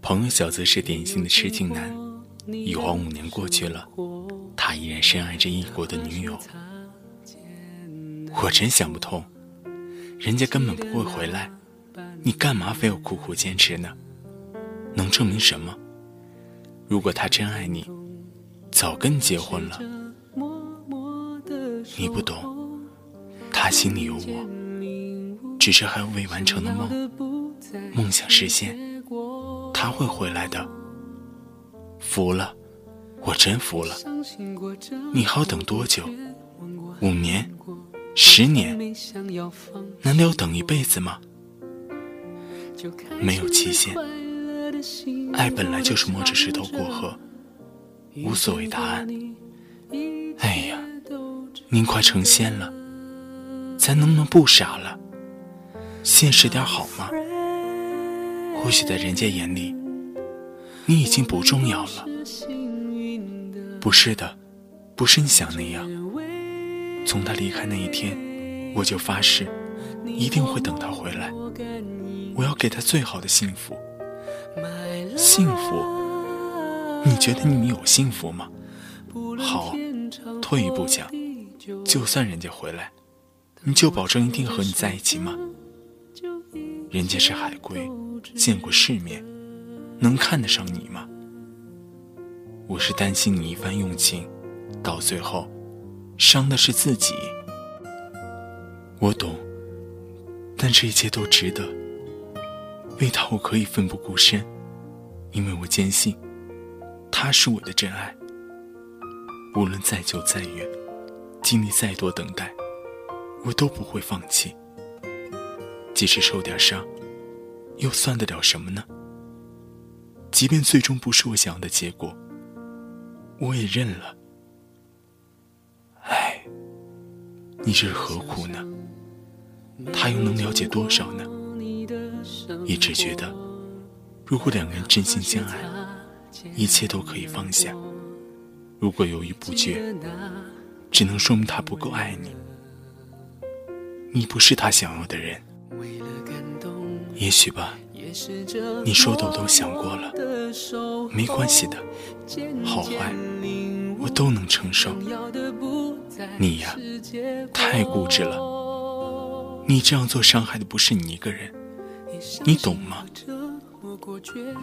朋友小泽是典型的痴情男，一晃五年过去了，他依然深爱着异国的女友。我真想不通，人家根本不会回来，你干嘛非要苦苦坚持呢？能证明什么？如果他真爱你，早跟你结婚了。你不懂，他心里有我，只是还有未完成的梦。梦想实现，他会回来的。服了，我真服了。你还要等多久？五年？十年？难道要等一辈子吗？没有期限。爱本来就是摸着石头过河，无所谓答案。哎呀，您快成仙了，咱能不能不傻了？现实点好吗？或许在人家眼里，你已经不重要了。不是的，不是你想那样。从他离开那一天，我就发誓，一定会等他回来。我要给他最好的幸福。幸福？你觉得你们有幸福吗？好，退一步讲，就算人家回来，你就保证一定和你在一起吗？人家是海归。见过世面，能看得上你吗？我是担心你一番用情，到最后，伤的是自己。我懂，但这一切都值得。为他，我可以奋不顾身，因为我坚信，他是我的真爱。无论再久再远，经历再多等待，我都不会放弃。即使受点伤。又算得了什么呢？即便最终不是我想要的结果，我也认了。唉，你这是何苦呢？他又能了解多少呢？一直觉得，如果两个人真心相爱，一切都可以放下。如果犹豫不决，只能说明他不够爱你。你不是他想要的人。也许吧，你说的我都想过了，没关系的，好坏我都能承受。你呀，太固执了，你这样做伤害的不是你一个人，你懂吗？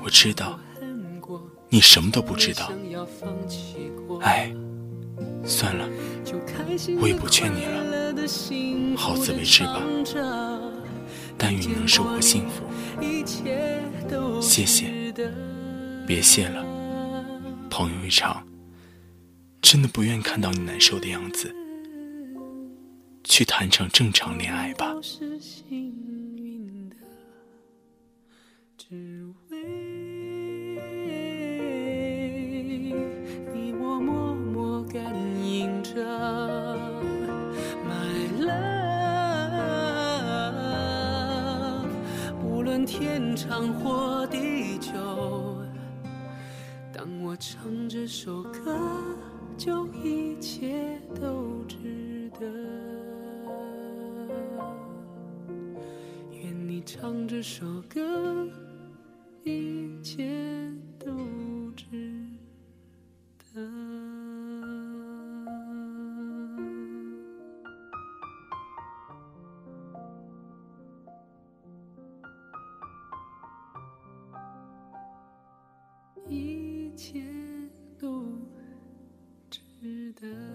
我知道，你什么都不知道。哎，算了，我也不劝你了，好自为之吧。但愿你能收获幸福。谢谢，别谢了，朋友一场，真的不愿看到你难受的样子。去谈场正常恋爱吧。天长或地久，当我唱这首歌，就一切都值得。愿你唱这首歌，一切都一切都值得。